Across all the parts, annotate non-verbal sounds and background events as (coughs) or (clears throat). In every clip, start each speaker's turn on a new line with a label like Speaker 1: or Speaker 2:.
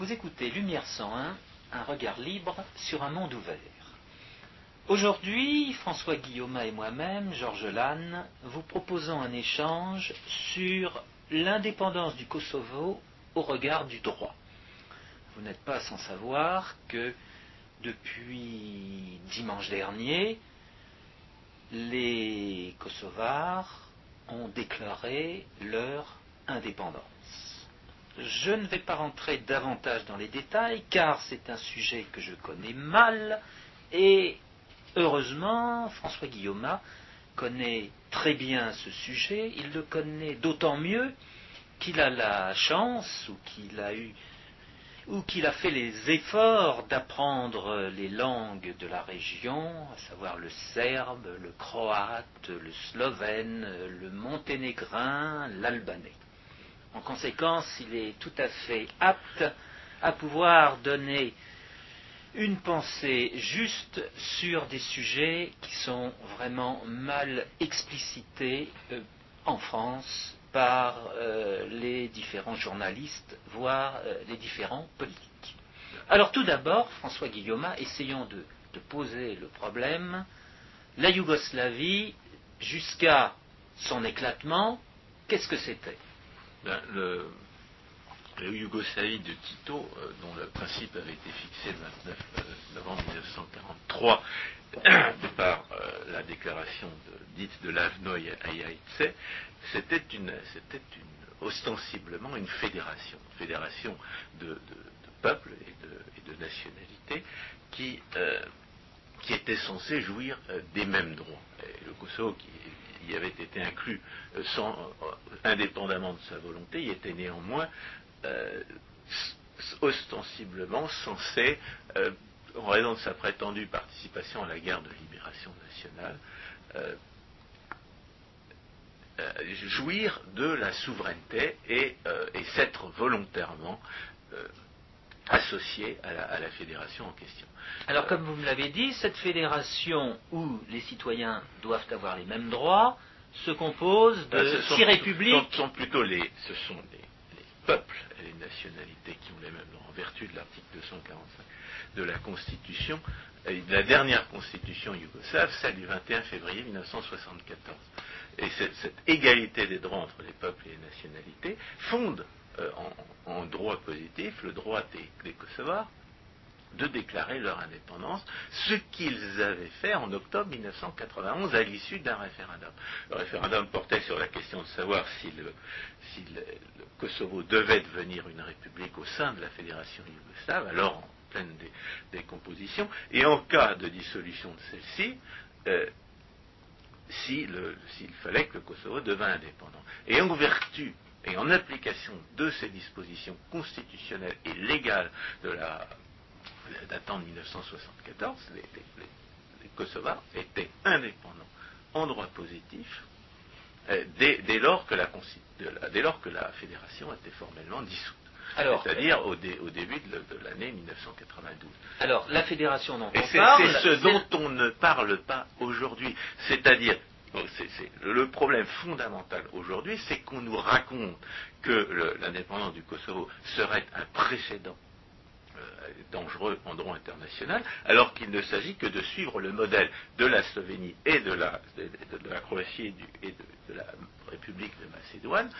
Speaker 1: Vous écoutez Lumière 101, un regard libre sur un monde ouvert. Aujourd'hui, François Guillaume et moi-même, Georges Lannes, vous proposons un échange sur l'indépendance du Kosovo au regard du droit. Vous n'êtes pas sans savoir que depuis dimanche dernier, les Kosovars ont déclaré leur indépendance. Je ne vais pas rentrer davantage dans les détails car c'est un sujet que je connais mal et heureusement François Guillaume connaît très bien ce sujet, il le connaît d'autant mieux qu'il a la chance ou qu'il a eu ou qu'il a fait les efforts d'apprendre les langues de la région, à savoir le serbe, le croate, le slovène, le monténégrin, l'albanais. En conséquence, il est tout à fait apte à pouvoir donner une pensée juste sur des sujets qui sont vraiment mal explicités euh, en France par euh, les différents journalistes, voire euh, les différents politiques. Alors tout d'abord, François Guillaume, essayons de, de poser le problème. La Yougoslavie, jusqu'à son éclatement, qu'est-ce que c'était?
Speaker 2: Ben, le, la Yougoslavie de Tito, euh, dont le principe avait été fixé le 29 novembre 1943 (coughs) par euh, la déclaration de, dite de l'Avnoy Ayaïtse, c'était une, une, ostensiblement une fédération, fédération de, peuples et de, nationalités qui, euh, qui était censée jouir euh, des mêmes droits. Le Kosovo, qui y avait été inclus euh, euh, indépendamment de sa volonté, y était néanmoins euh, ostensiblement censé, en raison de sa prétendue participation à la guerre de libération nationale, jouir de la souveraineté et, et s'être volontairement associé à la, à la, fédération en question.
Speaker 1: Alors, comme vous me l'avez dit, cette fédération où les citoyens doivent avoir les mêmes droits se compose de
Speaker 2: ben,
Speaker 1: six républiques.
Speaker 2: Ce sont plutôt les, ce sont les, les, peuples et les nationalités qui ont les mêmes droits en vertu de l'article 245 de la Constitution, et de la dernière Constitution yougoslave, celle du 21 février 1974. Et cette, cette égalité des droits entre les peuples et les nationalités fonde euh, en, droit positif le droit des, Kosovars de déclarer leur indépendance, ce qu'ils avaient fait en octobre 1991 à l'issue d'un référendum. Le référendum portait sur la question de savoir si, le, Kosovo devait devenir une république au sein de la fédération yougoslave, alors en pleine dé, décomposition, et en cas de dissolution de celle-ci, euh, s'il si fallait que le Kosovo devint indépendant. Et en vertu et en application de ces dispositions constitutionnelles et légales de la datant de 1974, les, les, les, Kosovars étaient indépendants en droit positif euh, dès, dès, lors que la, dès, lors que la, fédération était formellement dissoute. C'est-à-dire au, dé, au, début de, de l'année 1992.
Speaker 1: Alors, la fédération dont on parle...
Speaker 2: C'est ce dont on ne parle pas aujourd'hui. C'est-à-dire, le problème fondamental aujourd'hui, c'est qu'on nous raconte que l'indépendance du Kosovo serait un précédent dangereux en droit international, alors qu'il ne s'agit que de suivre le modèle de la Slovénie et de la, Croatie et, du, et de, la République de Macédoine,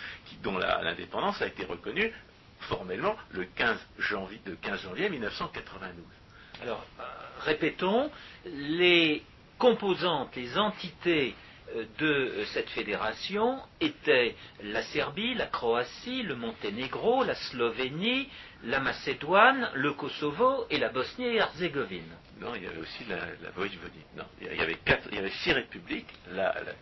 Speaker 2: dont l'indépendance a été reconnue formellement le 15 janvier, le 15 janvier 1992.
Speaker 1: Alors, euh, répétons, les composantes, les entités de cette fédération étaient la Serbie, la Croatie, le Monténégro, la Slovénie, la Macédoine, le Kosovo et la Bosnie et Herzégovine.
Speaker 2: Non, il y avait aussi la, la. Non, il y avait, quatre, il y avait six républiques la, la,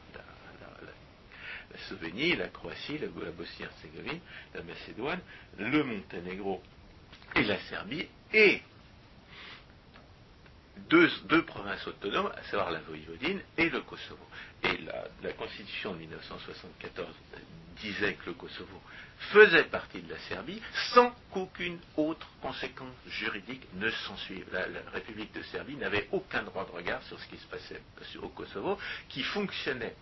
Speaker 2: Slovénie, la Croatie, la, Bosnie et Herzégovine, la Macédoine, le Monténégro et la Serbie et deux, provinces autonomes, à savoir la Voïvodine et le Kosovo. Et la, Constitution de 1974 disait que le Kosovo faisait partie de la Serbie sans qu'aucune autre conséquence juridique ne s'ensuive. La, la, République de Serbie n'avait aucun droit de regard sur ce qui se passait au Kosovo, qui fonctionnait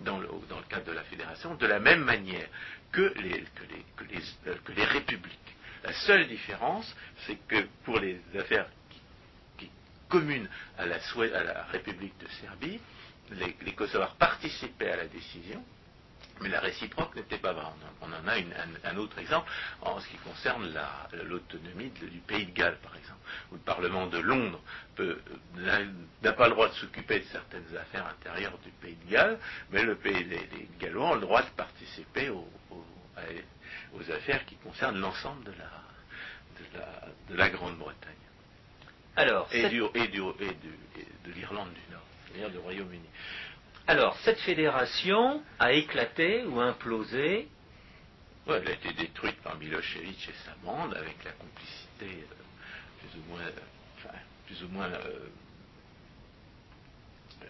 Speaker 2: dans le, cadre de la fédération de la même manière que les, que les, les républiques. La seule différence, c'est que pour les affaires qui, communes à la, République de Serbie, les, Kosovars participaient à la décision, mais la réciproque n'était pas vraie. On en a un, autre exemple en ce qui concerne l'autonomie du pays de Galles, par exemple, où le Parlement de Londres n'a pas le droit de s'occuper de certaines affaires intérieures du pays de Galles, mais le pays, les, Gallois ont le droit de participer aux, affaires qui concernent l'ensemble de la, Grande-Bretagne.
Speaker 1: Alors,
Speaker 2: et, du, et, de l'Irlande du Nord, c'est-à-dire du Royaume-Uni.
Speaker 1: Alors, cette fédération a éclaté ou implosé
Speaker 2: elle a été détruite par Milosevic et sa bande avec la complicité euh, plus ou moins, plus ou moins euh, euh,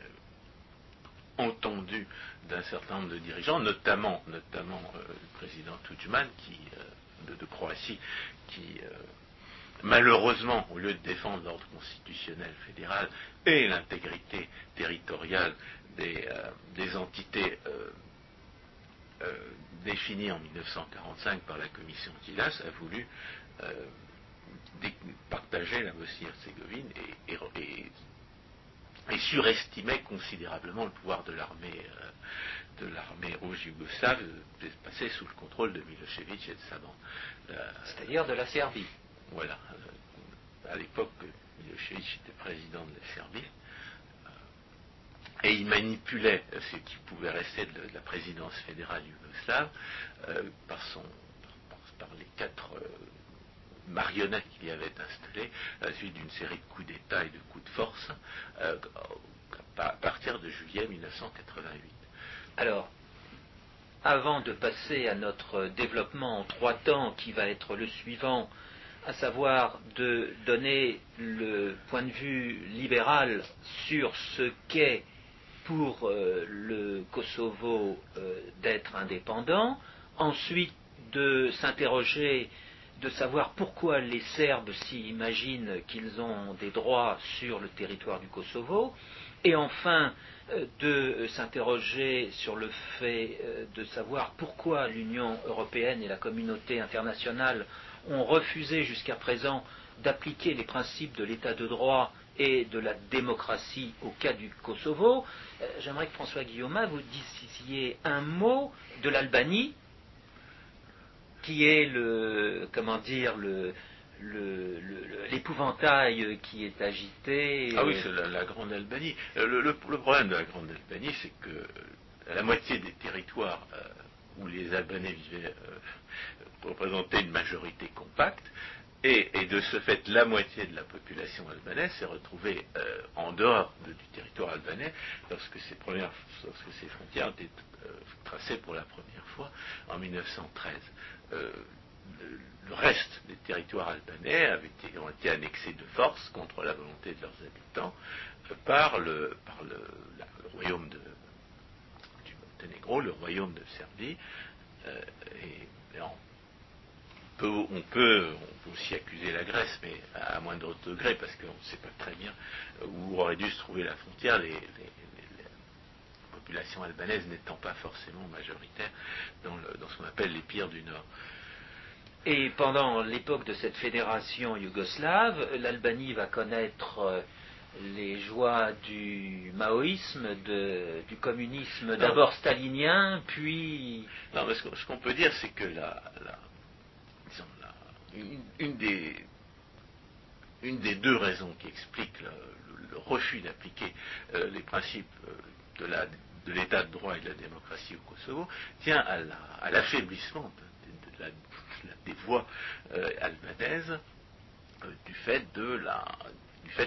Speaker 2: entendue d'un certain nombre de dirigeants, notamment, notamment le président Tudjman qui, de, Croatie, qui malheureusement, au lieu de défendre l'ordre constitutionnel fédéral et l'intégrité territoriale euh, des, entités euh, euh, définies en 1945 par la commission Tilas, a voulu partager la Bosnie-Herzégovine et, et, considérablement le pouvoir de l'armée de l'armée rouge yougoslave passé sous le contrôle de Milosevic et de sa bande.
Speaker 1: C'est-à-dire de la Serbie.
Speaker 2: Voilà. À l'époque, Milosevic était président de la Serbie et il manipulait ce qui pouvait rester de, la présidence fédérale yougoslave euh, par, les quatre euh, marionnettes qu'il y avait installées à la suite d'une série de coups d'État et de coups de force euh, à partir de juillet 1988.
Speaker 1: Alors, avant de passer à notre développement en trois temps qui va être le suivant, à savoir de donner le point de vue libéral sur ce qu'est pour euh, le Kosovo euh, d'être indépendant, ensuite de s'interroger, de savoir pourquoi les Serbes s'imaginent qu'ils ont des droits sur le territoire du Kosovo, et enfin euh, de s'interroger sur le fait de savoir pourquoi l'Union européenne et la communauté internationale ont refusé jusqu'à présent d'appliquer les principes de l'état de droit et de la démocratie au cas du Kosovo, euh, j'aimerais que François Guillaume vous disiez un mot de l'Albanie, qui est le, comment dire, l'épouvantail qui est agité.
Speaker 2: Ah oui, c'est la, Grande Albanie. Euh, le, problème de la Grande Albanie, c'est que la moitié des territoires euh, où les Albanais vivaient représentaient une majorité compacte, et, de ce fait, la moitié de la population albanaise s'est retrouvée euh, en dehors du territoire albanais lorsque ces, premières, frontières étaient euh, tracées pour la première fois en 1913. Euh, le, reste des territoires albanais ont été annexés de force contre la volonté de leurs habitants par, le, par le, royaume de, du Monténégro, le royaume de Serbie, et, en on peut, aussi accuser la Grèce, mais à moindre degré, parce qu'on ne sait pas très bien où aurait dû se trouver la frontière, les, populations albanaises n'étant pas forcément majoritaires dans, ce qu'on appelle les pires du Nord.
Speaker 1: Et pendant l'époque de cette fédération yougoslave, l'Albanie va connaître euh, les joies du maoïsme, du communisme d'abord stalinien, puis...
Speaker 2: Non, mais ce qu'on peut dire, c'est que la, une, des, deux raisons qui expliquent le, refus d'appliquer euh, les principes euh, de l'état de, droit et de la démocratie au Kosovo tient à l'affaiblissement des voix euh, albanaises du fait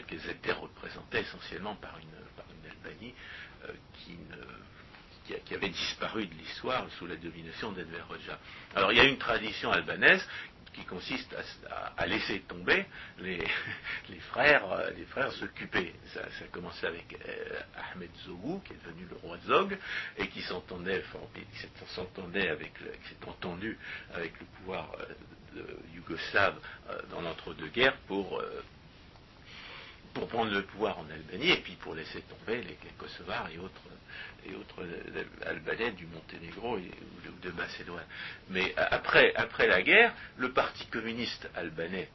Speaker 2: qu'elles étaient représentées essentiellement par une, Albanie qui, qui, avait disparu de l'histoire sous la domination d'Enver Hoxha. Alors il y a une tradition albanaise qui consiste à, laisser tomber (laughs) les, frères, euh, les frères s'occuper. Ça, a commencé avec euh, Ahmed Zogou, qui est devenu le roi Zog, et qui s'entendait, s'entendait avec, qui s'est entendu avec le pouvoir euh, yougoslave dans l'entre-deux-guerres pour pour prendre le pouvoir en Albanie et puis pour laisser tomber les, Kosovars et autres, et autres Albanais du Monténégro ou de Macédoine. Mais après, après la guerre, le Parti communiste albanais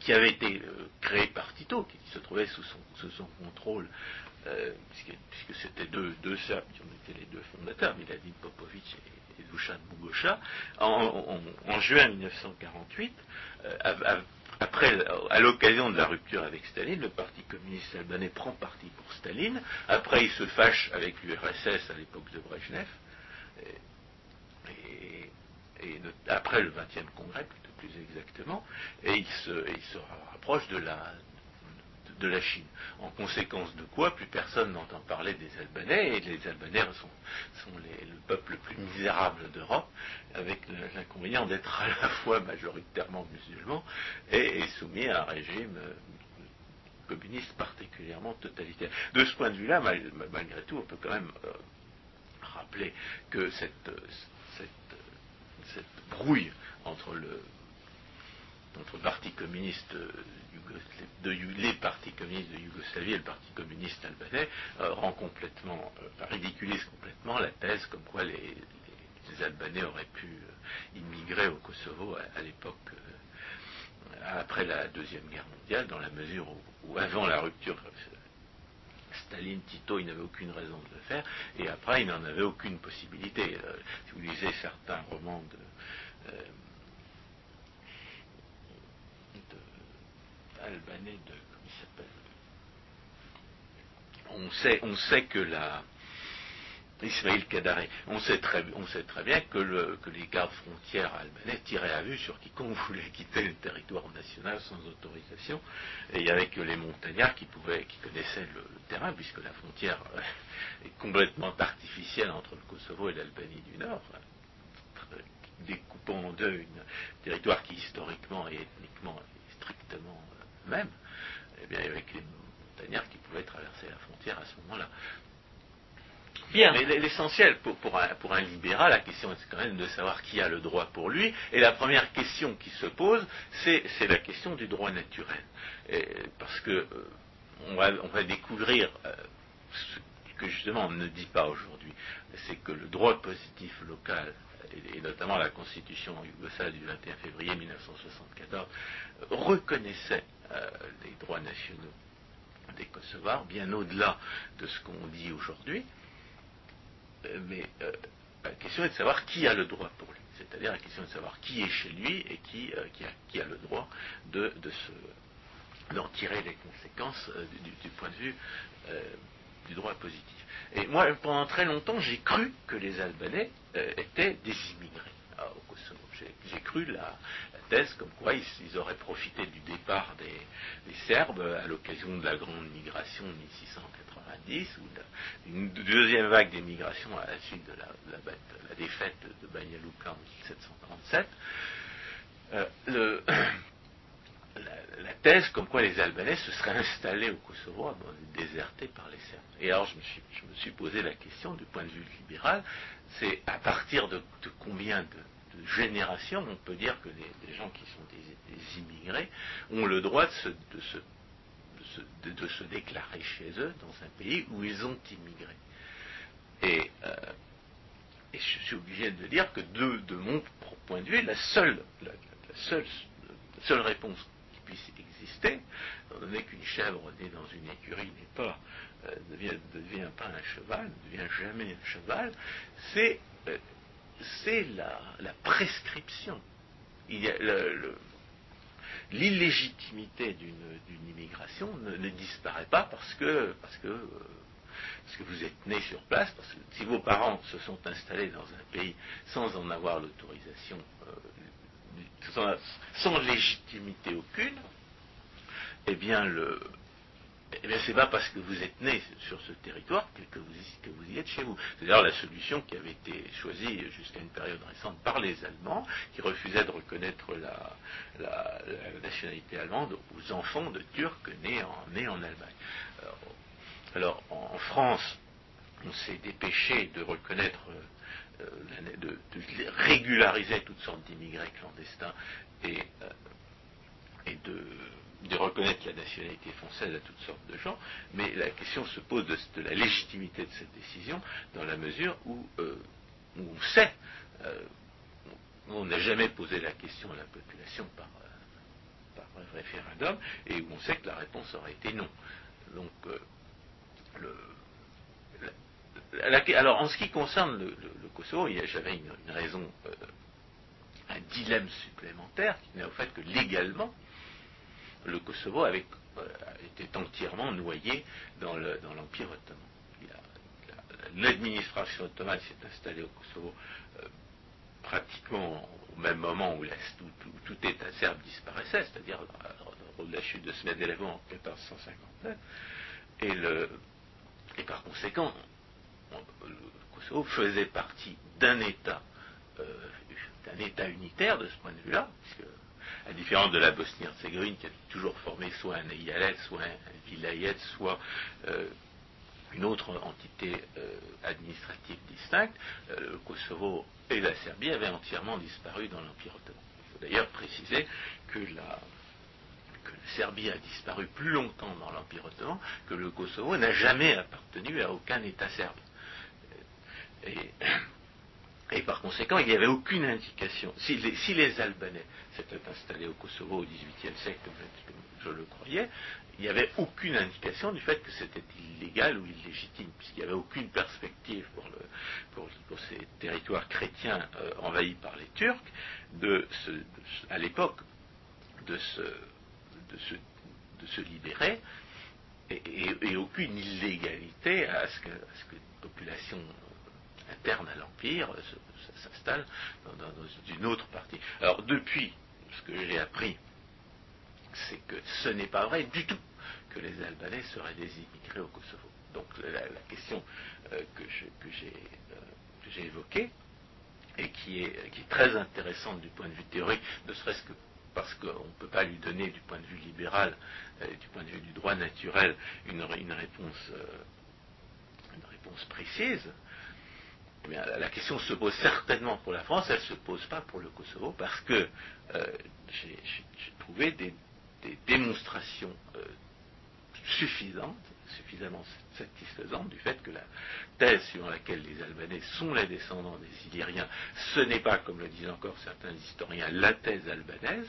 Speaker 2: qui avait été créé par Tito, qui se trouvait sous son, sous son contrôle puisque, c'était deux, deux Serbes qui ont été les deux fondateurs, Miladin Popovic et, et Dusan en, juin 1948, euh, après, à l'occasion de la rupture avec Staline, le Parti communiste albanais prend parti pour Staline. Après, il se fâche avec l'URSS à l'époque de Brezhnev. Et, après le 20e congrès, plus exactement, et il se, il se rapproche de la, de la Chine. En conséquence de quoi, plus personne n'entend parler des Albanais, et les Albanais sont, le peuple le plus misérable d'Europe, avec l'inconvénient d'être à la fois majoritairement musulman et, soumis à un régime euh, communiste particulièrement totalitaire. De ce point de vue-là, malgré tout, on peut quand même euh, rappeler que cette, cette, cette brouille entre le entre le Parti communiste les partis communistes de Yougoslavie et le Parti communiste albanais euh, rend complètement, euh, ridiculise complètement la thèse comme quoi les, Albanais auraient pu euh, immigrer au Kosovo à, l'époque après la deuxième guerre mondiale, dans la mesure où, avant la rupture Staline, Tito, il n'avait aucune raison de le faire, et après, il n'en avait aucune possibilité. si vous lisez certains romans de, albanais de. Comment il s'appelle? On sait, on sait que la. Ismail Kadaré, on sait très, on sait très bien que, le, que, les gardes frontières albanais tiraient à vue sur quiconque (laughs) voulait quitter le territoire national sans autorisation, et il n'y avait que les montagnards qui pouvaient, qui connaissaient le, terrain, puisque la frontière (laughs) est complètement artificielle entre le Kosovo et l'Albanie du Nord, découpant en deux un territoire qui historiquement et ethniquement est strictement même, eh bien, avec les montagnards qui pouvaient traverser la frontière à ce moment-là. Bien. Mais l'essentiel pour, pour, un, libéral, la question est quand même de savoir qui a le droit pour lui. Et la première question qui se pose, c'est la question du droit naturel. parce que euh, on, va, découvrir euh, ce que justement on ne dit pas aujourd'hui, c'est que le droit positif local et, notamment la constitution yougoslave du 21 février 1974, reconnaissait euh, les droits nationaux des Kosovars, bien au-delà de ce qu'on dit aujourd'hui. Euh, mais euh, la question est de savoir qui a le droit pour lui. C'est-à-dire la question est de savoir qui est chez lui et qui, a, le droit de, d'en tirer les conséquences du, point de vue du droit positif. Et moi, pendant très longtemps, j'ai cru que les Albanais étaient des immigrés au Kosovo. J'ai cru la, thèse comme quoi ils, auraient profité du départ des, Serbes à l'occasion de la grande migration de 1690 ou d'une deuxième vague d'émigration à la suite de la, défaite de Banja Luka en 1737. Euh, (coughs) la, thèse comme quoi les Albanais se seraient installés au Kosovo, désertés par les Serbes. Et alors je me suis posé la question du point de vue libéral, c'est à partir de combien de, génération, on peut dire que les, gens qui sont des, immigrés ont le droit de se, déclarer chez eux dans un pays où ils ont immigré. Et, euh, je suis obligé de dire que de, mon point de vue, la seule réponse qui puisse exister, étant donné qu'une chèvre née dans une écurie n'est pas, euh, ne devient, pas un cheval, ne devient jamais un cheval, c'est euh, c'est la, prescription. l'illégitimité d'une immigration ne, disparaît pas parce que, parce, que, parce que vous êtes né sur place, parce que si vos parents se sont installés dans un pays sans en avoir l'autorisation, euh, sans, légitimité aucune, eh bien le, eh bien, c'est pas parce que vous êtes né sur ce territoire que, vous, y êtes chez vous. C'est d'ailleurs la solution qui avait été choisie jusqu'à une période récente par les Allemands, qui refusaient de reconnaître la, nationalité allemande aux enfants de Turcs nés en, Allemagne. Alors, en, France, on s'est dépêché de reconnaître, euh, de, régulariser toutes sortes d'immigrés clandestins et, euh, et de de reconnaître la nationalité française à toutes sortes de gens, mais la question se pose de, la légitimité de cette décision dans la mesure où, euh, on sait, euh, on n'a jamais posé la question à la population par, euh, par référendum, et où on sait que la réponse aurait été non. Donc, le, alors en ce qui concerne le, le- le Kosovo, il y a- j'avais une, une raison, un dilemme supplémentaire qui n'est au fait que légalement, le Kosovo avait, euh, était entièrement noyé dans le- dans l'Empire ottoman. L'administration ottomane s'est installée au Kosovo euh, pratiquement au même moment où, tout État serbe disparaissait, c'est-à-dire lors de la chute de Smedelevo en 1459, et, le, par conséquent, on- le Kosovo faisait partie d'un État, euh, d'un État unitaire de ce point de vue-là, à différence de la Bosnie-Herzégovine qui a toujours formé soit un eyalet, soit un vilayet, soit euh, une autre entité euh, administrative distincte, euh, le Kosovo et la Serbie avaient entièrement disparu dans l'Empire ottoman. Il faut d'ailleurs préciser que la, Serbie a disparu plus longtemps dans l'Empire ottoman que le Kosovo n'a jamais appartenu à aucun État serbe. Et par conséquent, il n'y avait aucune indication. Si les, si les Albanais s'étaient installés au Kosovo au XVIIIe siècle, comme je, le croyais, il n'y avait aucune indication du fait que c'était illégal ou illégitime, puisqu'il n'y avait aucune perspective pour, ces territoires chrétiens euh, envahis par les Turcs, de à l'époque, de se, libérer, et, aucune illégalité à ce que, à ce que interne à l'Empire euh, s'installe dans, une autre partie. Alors depuis, ce que j'ai appris, c'est que ce n'est pas vrai du tout que les Albanais seraient des immigrés au Kosovo. Donc la, question euh, euh, que j'ai évoquée, et qui est, très intéressante du point de vue théorique, ne serait-ce que parce qu'on ne peut pas lui donner du point de vue libéral, euh, du point de vue du droit naturel, une, réponse, une réponse précise. Eh la, question se pose certainement pour la France, elle ne se pose pas pour le Kosovo, parce que euh, j'ai trouvé des, démonstrations euh, suffisantes, suffisamment satisfaisantes du fait que la thèse suivant laquelle les Albanais sont les descendants des Illyriens, ce n'est pas, comme le disent encore certains historiens, la thèse albanaise,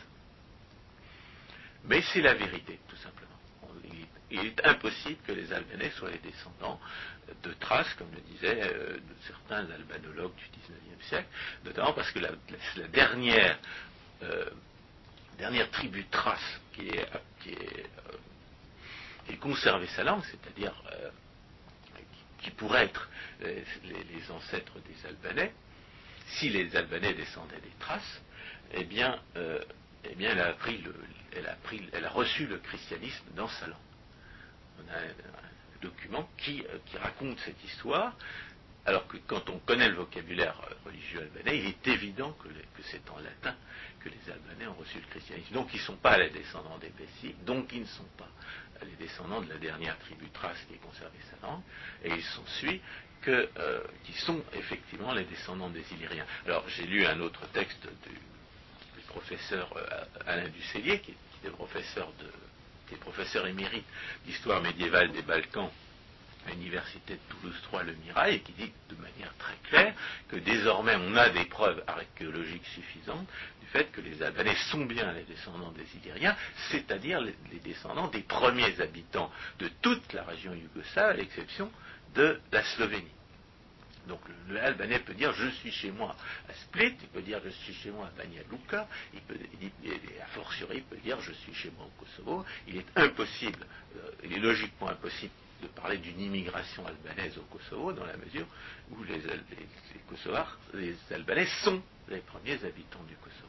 Speaker 2: mais c'est la vérité, tout simplement. Il est, impossible que les Albanais soient les descendants de Thrace, comme le disaient euh, certains albanologues du XIXe siècle, notamment parce que la, la- euh, dernière tribu Thrace qui est, qui euh, sa langue, c'est-à-dire qui, pourrait être les, ancêtres des Albanais, si les Albanais descendaient des Thraces, eh bien, eh elle, a elle a reçu le christianisme dans sa langue. On a un, document qui, euh, qui raconte cette histoire, alors que quand on connaît le vocabulaire euh, religieux albanais, il est évident que, c'est en latin que les Albanais ont reçu le christianisme. Donc ils ne sont pas les descendants des Bessis, donc ils ne sont pas les descendants de la dernière tribu thrace qui a conservé sa langue, et il s'ensuit que, euh, qui sont effectivement les descendants des Illyriens. Alors j'ai lu un autre texte du, professeur euh, Alain Ducellier, qui qui est professeur de qui est professeur émérite d'histoire médiévale des Balkans à l'université de Toulouse 3 Le Mirail, et qui dit de manière très claire que désormais on a des preuves archéologiques suffisantes du fait que les Albanais sont bien les descendants des Illyriens, c'est-à-dire les, les descendants des premiers habitants de toute la région yougoslave, à l'exception de la Slovénie. Donc le, Albanais peut dire je suis chez moi à Split, il peut dire je suis chez moi à Banja Luka, il peut, et à fortiori il peut dire je suis chez moi au Kosovo. Il est impossible, euh, il est logiquement impossible de parler d'une immigration albanaise au Kosovo dans la mesure où les Kosovars, les Albanais sont les premiers habitants du Kosovo.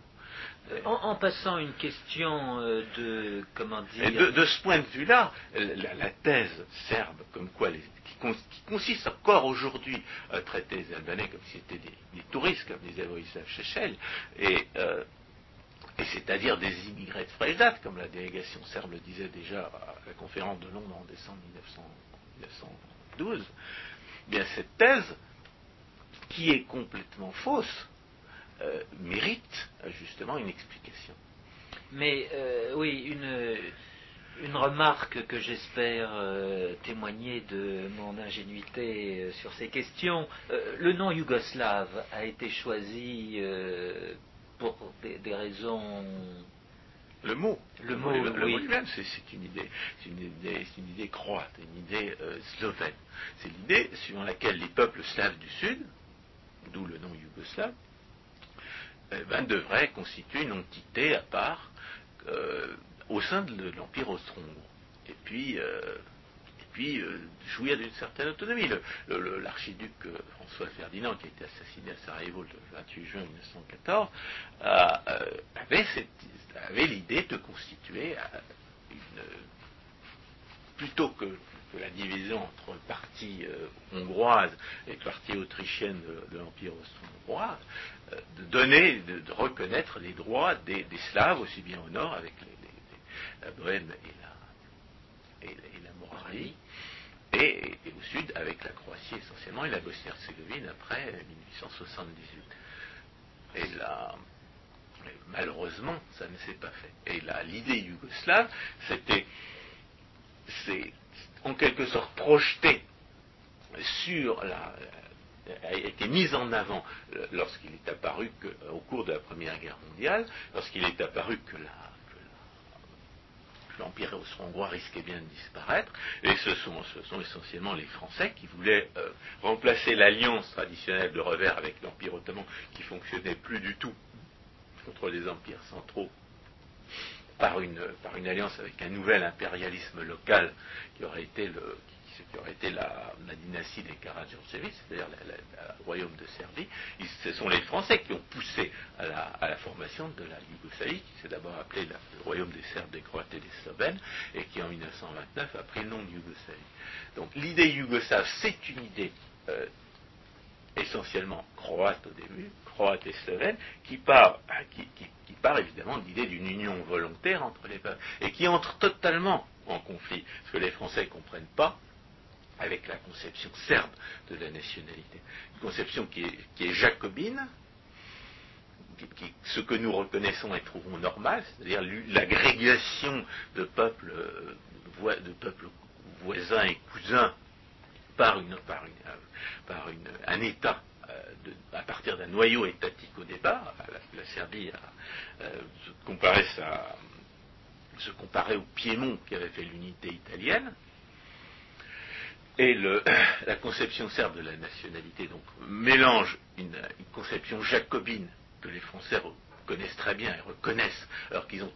Speaker 1: Euh, En, en passant une question euh, de comment dire
Speaker 2: de, ce point de vue-là, la, la thèse serbe, comme quoi qui, cons- qui consiste encore aujourd'hui à traiter les Albanais comme si c'était des, touristes, comme disait Vojislav Šešelj, et, euh, c'est-à-dire des immigrés de fraîche date, comme la délégation serbe le disait déjà à la conférence de Londres en décembre 1900 1912, eh bien cette thèse, qui est complètement fausse, euh, mérite justement une explication.
Speaker 1: Mais euh, oui, une, Une remarque que j'espère euh, témoigner de mon ingénuité sur ces questions. Euh, le nom yougoslave a été choisi pour des, raisons.
Speaker 2: Le mot,
Speaker 1: le mot,
Speaker 2: lui-même, c'est une idée, c'est une idée, une idée croate, une idée slovène. C'est l'idée suivant laquelle les peuples slaves du Sud, d'où le nom yougoslave, eh ben, devraient constituer une entité à part au sein de l'Empire austro-hongrois. Et puis, euh, et puis euh, jouir d'une certaine autonomie. L'archiduc euh, François Ferdinand, qui a été assassiné à Sarajevo le 28 juin 1914, avait, avait l'idée de constituer une, plutôt que, la division entre partie hongroise et partie autrichienne de, l'Empire austro-hongrois, de donner, de, reconnaître les droits des, Slaves, aussi bien au nord avec la Bohème et la, et, Moravie, et, au sud avec la Croatie essentiellement et la Bosnie-Herzégovine après 1878. Et là, malheureusement, ça ne s'est pas fait. Et là, l'idée yougoslave, c'était, c'est en quelque sorte projeté sur la, a été mise en avant lorsqu'il est apparu que, au cours de la Première Guerre mondiale, lorsqu'il est apparu que l'Empire austro-hongrois risquait bien de disparaître, et ce sont, essentiellement les Français qui voulaient euh, remplacer l'alliance traditionnelle de revers avec l'Empire ottoman, qui fonctionnait plus du tout contre les empires centraux, par une, par une alliance avec un nouvel impérialisme local qui aurait été le, ce qui aurait été la, dynastie des Karadziorzevic, c'est-à-dire le royaume de Serbie, ce sont les Français qui ont poussé à la, formation de la Yougoslavie, qui s'est d'abord appelé le royaume des Serbes, des Croates et des Slovènes, et qui en 1929 a pris le nom de Yougoslavie. Donc l'idée yougoslave, c'est une idée euh, essentiellement croate au début, croate et slovène, qui part, qui, qui part évidemment de l'idée d'une union volontaire entre les peuples, et qui entre totalement en conflit. Ce que les Français ne comprennent pas, avec la conception serbe de la nationalité. Une conception qui est, jacobine, ce que nous reconnaissons et trouvons normal, c'est-à-dire l'agrégation de peuples, euh, de peuples voisins et cousins par, par un État euh, à partir d'un noyau étatique au départ. La, Serbie euh, se, comparait se comparait au Piémont qui avait fait l'unité italienne, et (coughs) la conception serbe de la nationalité donc mélange une, conception jacobine que les Français connaissent très bien et reconnaissent, alors qu'ils ne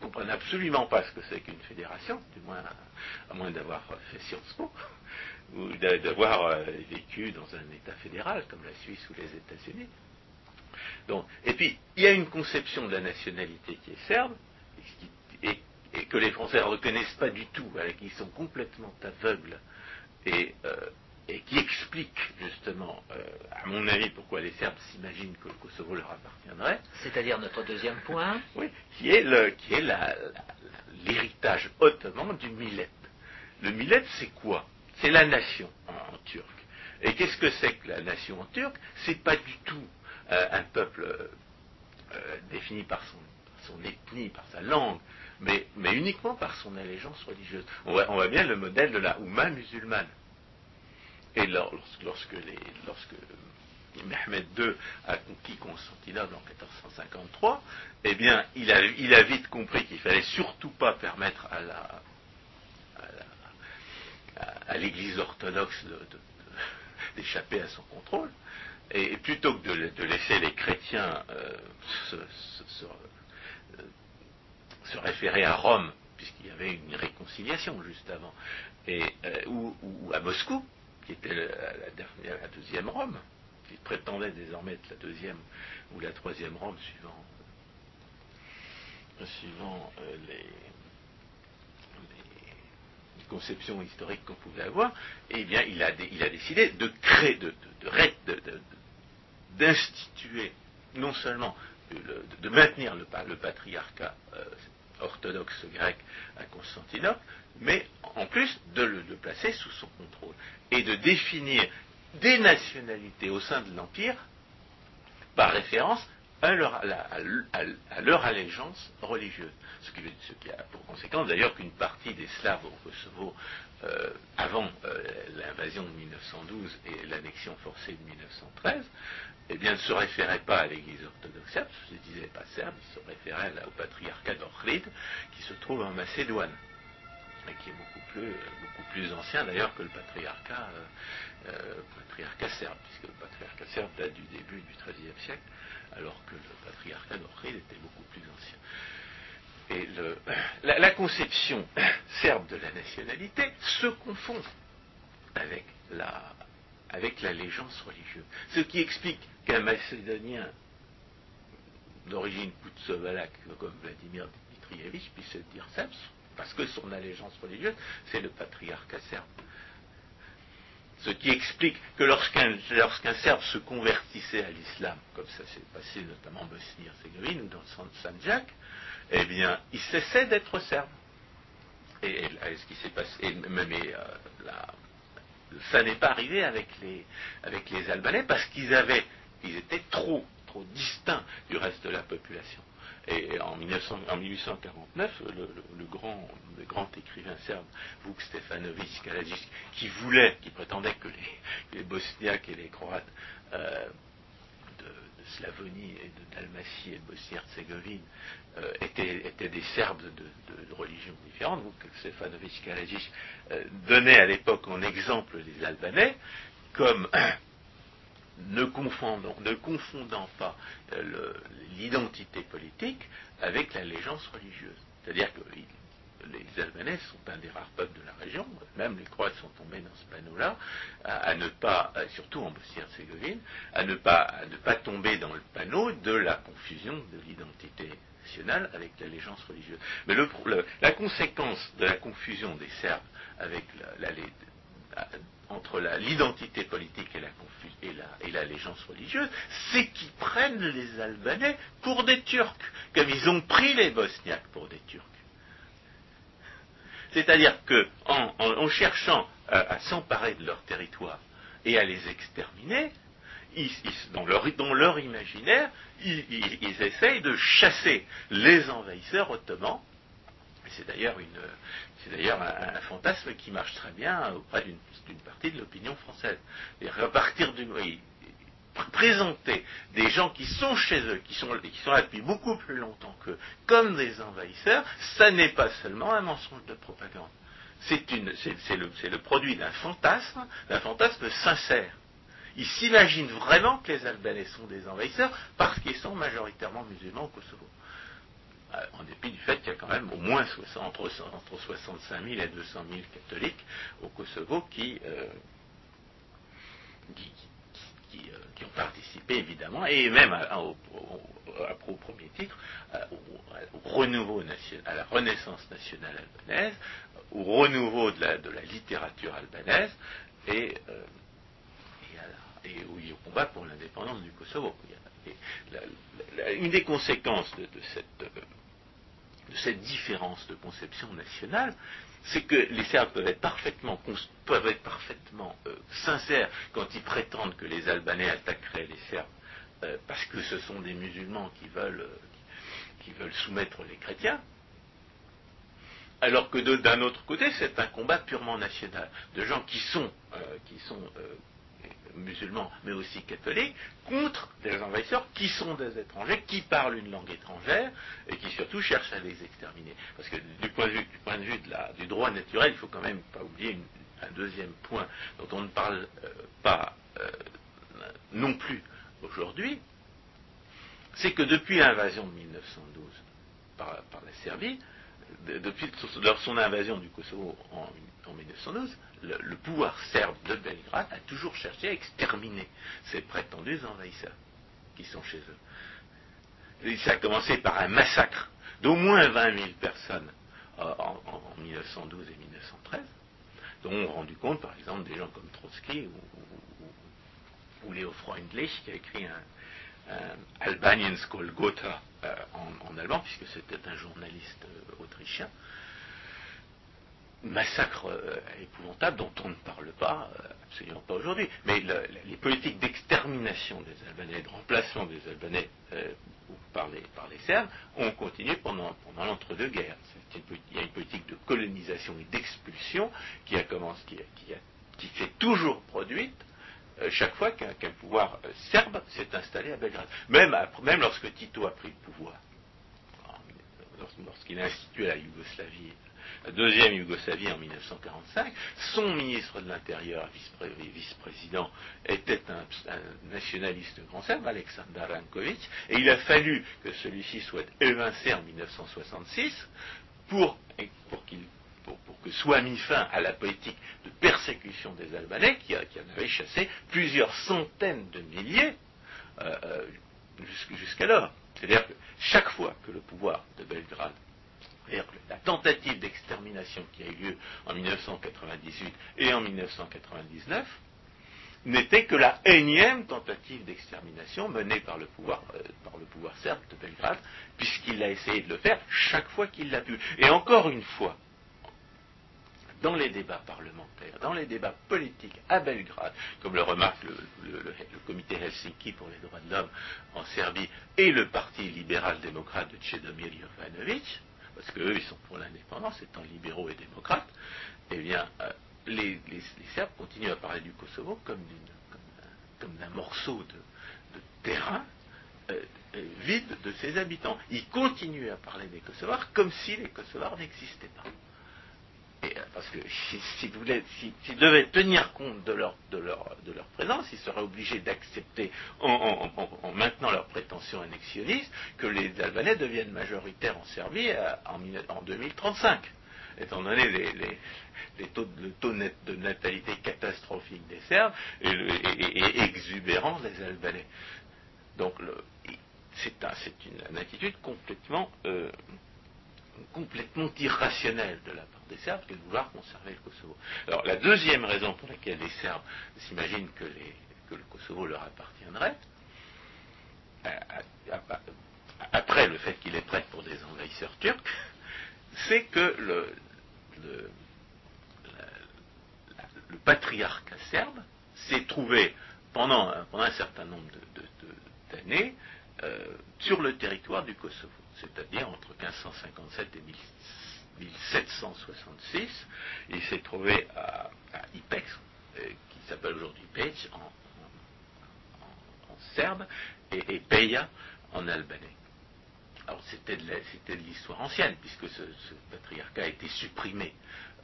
Speaker 2: comprennent absolument pas ce que c'est qu'une fédération, du moins à moins d'avoir fait Sciences Po ou d'avoir euh, vécu dans un État fédéral comme la Suisse ou les États-Unis. Donc, et puis, il y a une conception de la nationalité qui est serbe, et, que les Français ne reconnaissent pas du tout, avec qui sont complètement aveugles euh, et, qui explique justement, euh, à mon avis, pourquoi les Serbes s'imaginent que le Kosovo leur appartiendrait.
Speaker 1: C'est-à-dire notre deuxième point. (laughs)
Speaker 2: Oui, qui est, le, qui est l'héritage ottoman du millet. Le millet, c'est quoi? C'est la nation en, turc. Et qu'est-ce que c'est que la nation en turc? C'est pas du tout euh, un peuple défini par son, son ethnie, par sa langue, mais, uniquement par son allégeance religieuse. On voit, bien le modèle de la Oumma musulmane. Et lorsque, lorsque II a conquis Constantinople en 1453, eh bien, il a, vite compris qu'il fallait surtout pas permettre à l'Église orthodoxe d'échapper à son contrôle, et, plutôt que de, laisser les chrétiens euh, se, se référer à Rome, puisqu'il y avait une réconciliation juste avant, euh, ou, à Moscou, qui était la, deuxième Rome, qui prétendait désormais être la deuxième ou la troisième Rome, suivant, suivant euh, les, conceptions historiques qu'on pouvait avoir, eh bien, il a, il a décidé de créer, de, d'instituer non seulement de, maintenir le, le patriarcat euh, orthodoxe grec à Constantinople, mais en plus de le placer sous son contrôle et de définir des nationalités au sein de l'Empire par référence à leur, allégeance religieuse. Ce qui, ce qui, a pour conséquence d'ailleurs qu'une partie des Slaves au Kosovo, euh, avant euh, l'invasion de 1912 et l'annexion forcée de 1913, eh bien, ne se référait pas à l'église orthodoxe serbe, je ne disais pas serbe, il se référait au patriarcat d'Ohrid, qui se trouve en Macédoine et qui est beaucoup plus, ancien d'ailleurs que le euh, patriarcat serbe, puisque le patriarcat serbe date du début du XIIIe siècle, alors que le patriarcat d'Ohrid était beaucoup plus ancien. Et (clears throat) la, conception (clears throat) serbe de la nationalité se confond avec la avec l'allégeance religieuse. Ce qui explique qu'un Macédonien d'origine poutsovalak comme Vladimir Dmitrievich puisse se dire serbe, parce que son allégeance religieuse, c'est le patriarcat serbe. Ce qui explique que lorsqu'un Serbe se convertissait à l'islam, comme ça s'est passé notamment en Bosnie-Herzégovine ou dans le eh bien, il cessait d'être serbe. Et, ce qui s'est passé, même euh, ça n'est pas arrivé avec les, avec les Albanais parce qu'ils avaient, ils étaient trop, trop distincts du reste de la population. Et en, 1849, le, grand, le, grand, écrivain serbe Vuk Stefanovic Kaladzic, qui voulait, qui prétendait que les, Bosniaques et les Croates euh, Slavonie et de Dalmatie et de Bosnie-Herzégovine euh, étaient, des Serbes de, religions différentes, Vuk Stefanovic Kaladzic euh, donnait à l'époque en exemple les Albanais comme (clears throat) ne confondant, pas euh, l'identité politique avec l'allégeance religieuse. C'est-à-dire que les Albanais sont un des rares peuples de la région, même les Croates sont tombés dans ce panneau-là, à, ne pas, surtout en Bosnie-Herzégovine, à ne pas, à ne pas tomber dans le panneau de la confusion de l'identité nationale avec l'allégeance religieuse. Mais la conséquence de la confusion des Serbes la, entre l'identité politique et l'allégeance la, religieuse, c'est qu'ils prennent les Albanais pour des Turcs, comme ils ont pris les Bosniaques pour des Turcs. C'est-à-dire qu'en en, cherchant à, s'emparer de leur territoire et à les exterminer, dans, leur, imaginaire, ils, essayent de chasser les envahisseurs ottomans. C'est d'ailleurs un, fantasme qui marche très bien auprès d'une partie de l'opinion française. Présenter des gens qui sont chez eux, qui sont, qui sont là depuis beaucoup plus longtemps qu'eux, comme des envahisseurs, ça n'est pas seulement un mensonge de propagande. C'est le, produit d'un fantasme, d'un fantasme sincère. Ils s'imaginent vraiment que les Albanais sont des envahisseurs parce qu'ils sont majoritairement musulmans au Kosovo. Euh, en dépit du fait qu'il y a quand même au moins entre, 65 000 et 200 000 catholiques au Kosovo qui, euh, euh, qui, ont participé évidemment, et même à, au, premier titre, au, renouveau à la renaissance nationale albanaise, au renouveau de la, littérature albanaise, et, et, au combat pour l'indépendance du Kosovo. une des conséquences cette de cette différence de conception nationale, c'est que les Serbes peuvent être parfaitement, euh, sincères quand ils prétendent que les Albanais attaqueraient les Serbes euh, parce que ce sont des musulmans qui veulent, euh, qui veulent soumettre les chrétiens, alors que d'un autre côté, c'est un combat purement national, de gens qui sont, qui sont musulmans, mais aussi catholiques, contre des envahisseurs qui sont des étrangers, qui parlent une langue étrangère et qui surtout cherchent à les exterminer. Parce que du point de vue, du, point de, vue du droit naturel, il faut quand même pas oublier un deuxième point dont on ne parle euh, pas euh, non plus aujourd'hui, c'est que depuis l'invasion de 1912 par, la Serbie, depuis son invasion du Kosovo en, en 1912, le, pouvoir serbe de Belgrade a toujours cherché à exterminer ces prétendus envahisseurs qui sont chez eux. Ça a commencé par un massacre d'au moins 20 000 personnes euh, en, 1912 et 1913, dont on rendu compte par exemple des gens comme Trotsky ou, Léo Freundlich qui a écrit un, Albanian School Gotha euh, en, allemand, puisque c'était un journaliste euh, autrichien, massacre euh, épouvantable dont on ne parle pas, euh, absolument pas aujourd'hui. Mais les politiques d'extermination des Albanais, de remplacement des Albanais euh, par, les, par, les, Serbes, ont continué pendant, l'entre-deux-guerres. Il y a une politique de colonisation et d'expulsion qui, a qui, a, s'est toujours produite chaque fois qu'un pouvoir serbe s'est installé à Belgrade. Même lorsque Tito a pris le pouvoir, lorsqu'il a institué la Yougoslavie la deuxième Yougoslavie en 1945, son ministre de l'Intérieur, vice-président, était un, nationaliste grand serbe, Aleksandar Rankovic, et il a fallu que celui-ci soit évincé en 1966 pour, que soit mis fin à la politique de persécution des Albanais, qui, en avait chassé plusieurs centaines de milliers euh, euh, jusqu'alors. C'est-à-dire que chaque fois que le pouvoir de Belgrade la tentative d'extermination qui a eu lieu en 1998 et en 1999 n'était que la énième tentative d'extermination menée par le, pouvoir, euh, par le pouvoir serbe de Belgrade, puisqu'il a essayé de le faire chaque fois qu'il l'a pu. Et encore une fois, dans les débats parlementaires, dans les débats politiques à Belgrade, comme le remarque le, comité Helsinki pour les droits de l'homme en Serbie et le parti libéral-démocrate de Chedomir Jovanovic, parce qu'eux, ils sont pour l'indépendance, étant libéraux et démocrates, eh bien, euh, les, Serbes continuent à parler du Kosovo comme, d'un morceau de, terrain euh, euh, vide de ses habitants. Ils continuent à parler des Kosovars comme si les Kosovars n'existaient pas. Euh, parce que s'ils si, devaient tenir compte de leur, présence, ils seraient obligés d'accepter, en, maintenant leur prétention annexionniste, que les Albanais deviennent majoritaires en Serbie euh, en, 2035 étant donné les, taux, le taux de natalité catastrophique des Serbes et, et, exubérant des Albanais. Donc c'est une, attitude complètement euh, complètement irrationnel de la part Serbes que de vouloir conserver le Kosovo. Alors la deuxième raison pour laquelle les Serbes s'imaginent que, le Kosovo leur appartiendrait, euh, après le fait qu'il est prêt pour des envahisseurs turcs, c'est que le, patriarcat serbe s'est trouvé pendant, un certain nombre d'années euh, sur le territoire du Kosovo c'est-à-dire entre 1557 et 1766. Il s'est trouvé à, Ipex, euh, qui s'appelle aujourd'hui Peć en, serbe, et, Peja en albanais. Alors c'était de l'histoire ancienne, puisque ce, patriarcat a été supprimé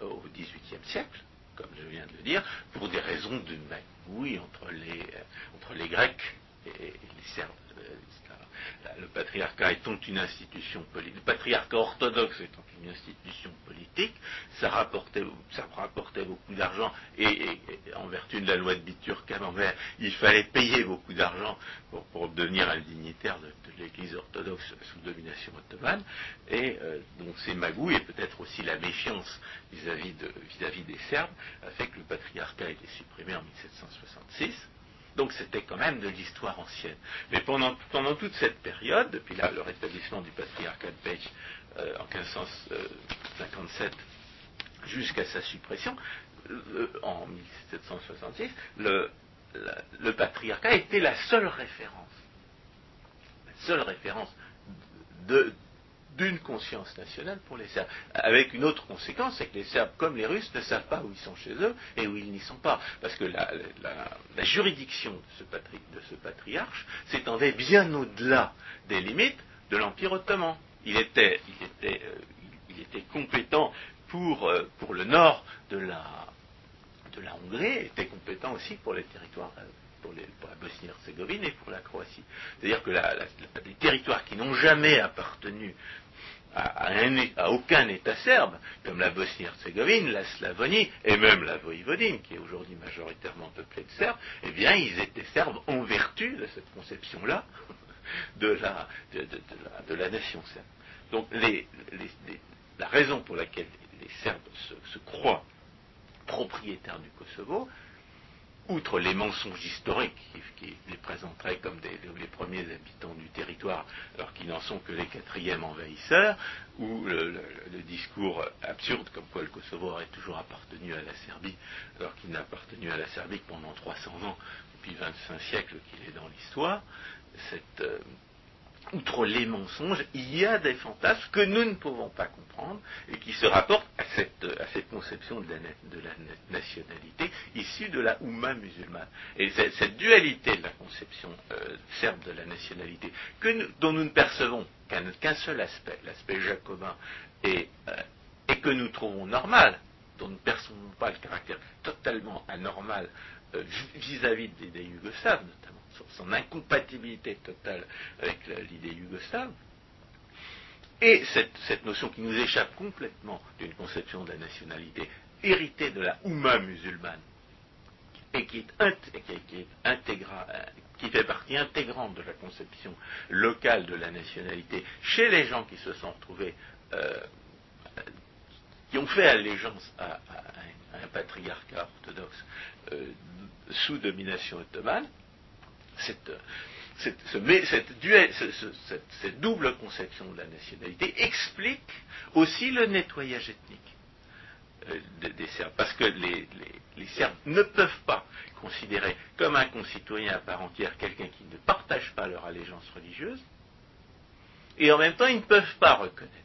Speaker 2: euh, au XVIIIe siècle, comme je viens de le dire, pour des raisons de magouille entre les, euh, entre les Grecs et, les Serbes le patriarcat étant une institution politique, le patriarcat orthodoxe étant une institution politique, ça rapportait, beaucoup d'argent et, en vertu de la loi de Bitur camembert, il fallait payer beaucoup d'argent pour, devenir un dignitaire de, l'Église orthodoxe sous domination ottomane. Et euh, donc ces magouilles et peut-être aussi la méfiance vis-à-vis vis-à-vis des Serbes a fait que le patriarcat a été supprimé en 1766. Donc c'était quand même de l'histoire ancienne. Mais pendant, toute cette période, depuis le rétablissement du patriarcat de Pech euh, en 1557 jusqu'à sa suppression, en 1766, le, le patriarcat était la seule référence. La seule référence de, d'une conscience nationale pour les Serbes. Avec une autre conséquence, c'est que les Serbes, comme les Russes, ne savent pas où ils sont chez eux et où ils n'y sont pas. Parce que la, juridiction de ce, patriarche s'étendait bien au-delà des limites de l'Empire ottoman. Il était, euh, compétent euh, pour, le nord de la, de la Hongrie, était compétent aussi pour les territoires euh, pour, la Bosnie-Herzégovine et pour la Croatie. C'est-à-dire que les territoires qui n'ont jamais appartenu à, aucun État serbe, comme la Bosnie-Herzégovine, la Slavonie et même la Voïvodine, qui est aujourd'hui majoritairement peuplée de Serbes, eh bien, ils étaient Serbes en vertu de cette conception-là de la, de, la, nation serbe. Donc, la raison pour laquelle les Serbes se croient propriétaires du Kosovo, outre les mensonges historiques qui, les présenteraient comme les premiers habitants du territoire, alors qu'ils n'en sont que les quatrièmes envahisseurs, ou le, discours absurde comme quoi le Kosovo aurait toujours appartenu à la Serbie, alors qu'il n'a appartenu à la Serbie que pendant 300 ans, depuis 25 siècles qu'il est dans l'histoire, euh, outre les mensonges, il y a des fantasmes que nous ne pouvons pas comprendre et qui se rapportent à cette, conception de la, nationalité issue de la Oumma musulmane. Et cette, dualité de la conception euh, serbe de la nationalité, dont nous ne percevons qu'un seul aspect, l'aspect jacobin, et, euh, que nous trouvons normal, dont nous ne percevons pas le caractère totalement anormal euh, vis-à-vis des, des Yougoslaves notamment son incompatibilité totale avec l'idée yougoslave, et cette, notion qui nous échappe complètement d'une conception de la nationalité héritée de la Oumma musulmane, et qui, qui fait partie intégrante de la conception locale de la nationalité chez les gens qui se sont retrouvés, euh, qui ont fait allégeance à, un patriarcat orthodoxe euh, sous domination ottomane, cette, double conception de la nationalité explique aussi le nettoyage ethnique euh, des, Serbes. Parce que les, Serbes ne peuvent pas considérer comme un concitoyen à part entière quelqu'un qui ne partage pas leur allégeance religieuse, et en même temps ils ne peuvent pas reconnaître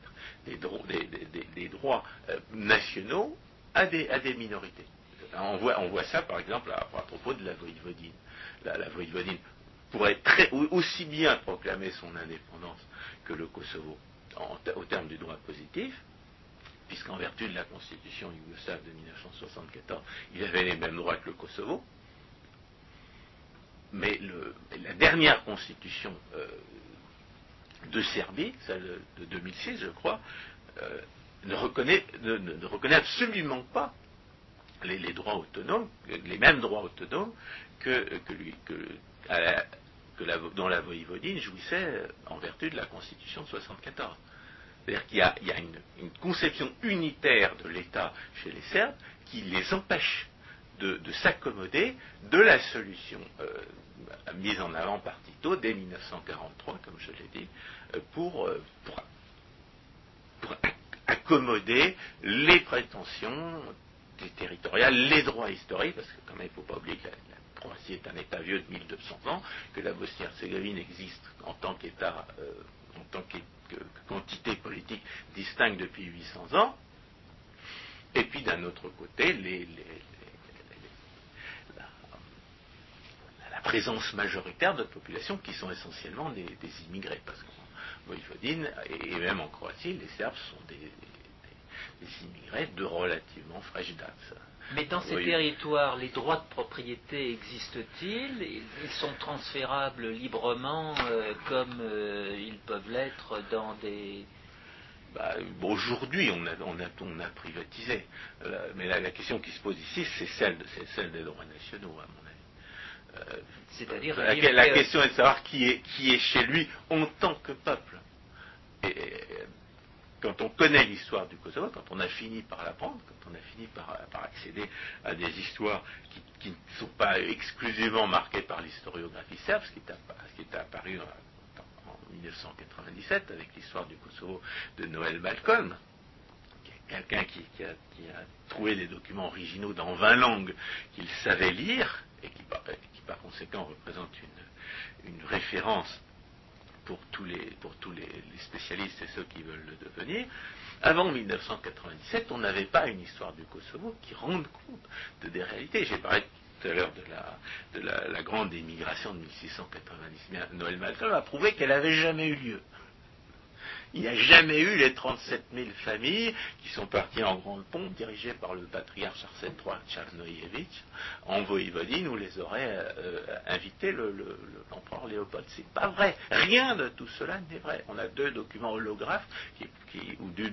Speaker 2: des, droits euh, nationaux à des, minorités. On voit, ça par exemple à propos de la Voïvodine la, Voïvodine pourrait aussi bien proclamer son indépendance que le Kosovo au terme du droit positif, puisqu'en vertu de la constitution yougoslave de 1974, il avait les mêmes droits que le Kosovo. Mais la dernière constitution euh, de Serbie, celle de 2006, je crois, euh, ne, reconnaît, absolument pas les, droits autonomes, les mêmes droits autonomes que, la, dont la Voïvodine jouissait en vertu de la Constitution de 1974. C'est-à-dire qu'il y a, une, conception unitaire de l'État chez les Serbes qui les empêche de, s'accommoder de la solution euh, mise en avant par Tito dès 1943, comme je l'ai dit, euh, euh, pour, pour, accommoder les prétentions territoriales, les droits historiques, parce que quand même il ne faut pas oublier que la, Croatie est un État vieux de 1200 ans, que la Bosnie-Herzégovine existe en tant qu'État, euh, en tant qu'entité politique distincte depuis 800 ans, et puis d'un autre côté, la, présence majoritaire de populations qui sont essentiellement des, immigrés, parce qu'en Voïvodine et même en Croatie, les Serbes sont des, immigrés de relativement fraîche date.
Speaker 1: Mais dans ces territoires, les droits de propriété existent-ils? Ils sont transférables librement euh, comme euh, ils peuvent l'être dans des...
Speaker 2: Bah, Aujourd'hui, on a, on, on a, privatisé. Euh, mais la, question qui se pose ici, c'est celle, celle, des droits nationaux, à mon
Speaker 1: avis. C'est-à-dire
Speaker 2: la, la, question est de savoir qui est, qui est chez lui en tant que peuple. Et, quand on connaît l'histoire du Kosovo, quand on a fini par l'apprendre, quand on a fini par, accéder à des histoires qui, ne sont pas exclusivement marquées par l'historiographie serbe, ce qui est, apparu en, 1997 avec l'histoire du Kosovo de Noël Malcolm, quelqu'un qui, a, trouvé des documents originaux dans 20 langues qu'il savait lire et qui, par conséquent représente une référence pour tous, les, pour tous les, spécialistes et ceux qui veulent le devenir, avant 1997, on n'avait pas une histoire du Kosovo qui rende compte de des réalités. J'ai parlé tout à l'heure de, la, de la, grande émigration de 1690. Noël Malcolm a prouvé qu'elle n'avait jamais eu lieu. Il n'y a jamais eu les 37 000 familles qui sont parties en grande pompe, dirigées par le patriarche Arsène III Tcharnoïevitch, en Voïvodine, où les aurait euh, invités l'empereur le, Léopold. C'est pas vrai. Rien de tout cela n'est vrai. On a deux documents holographes ou du,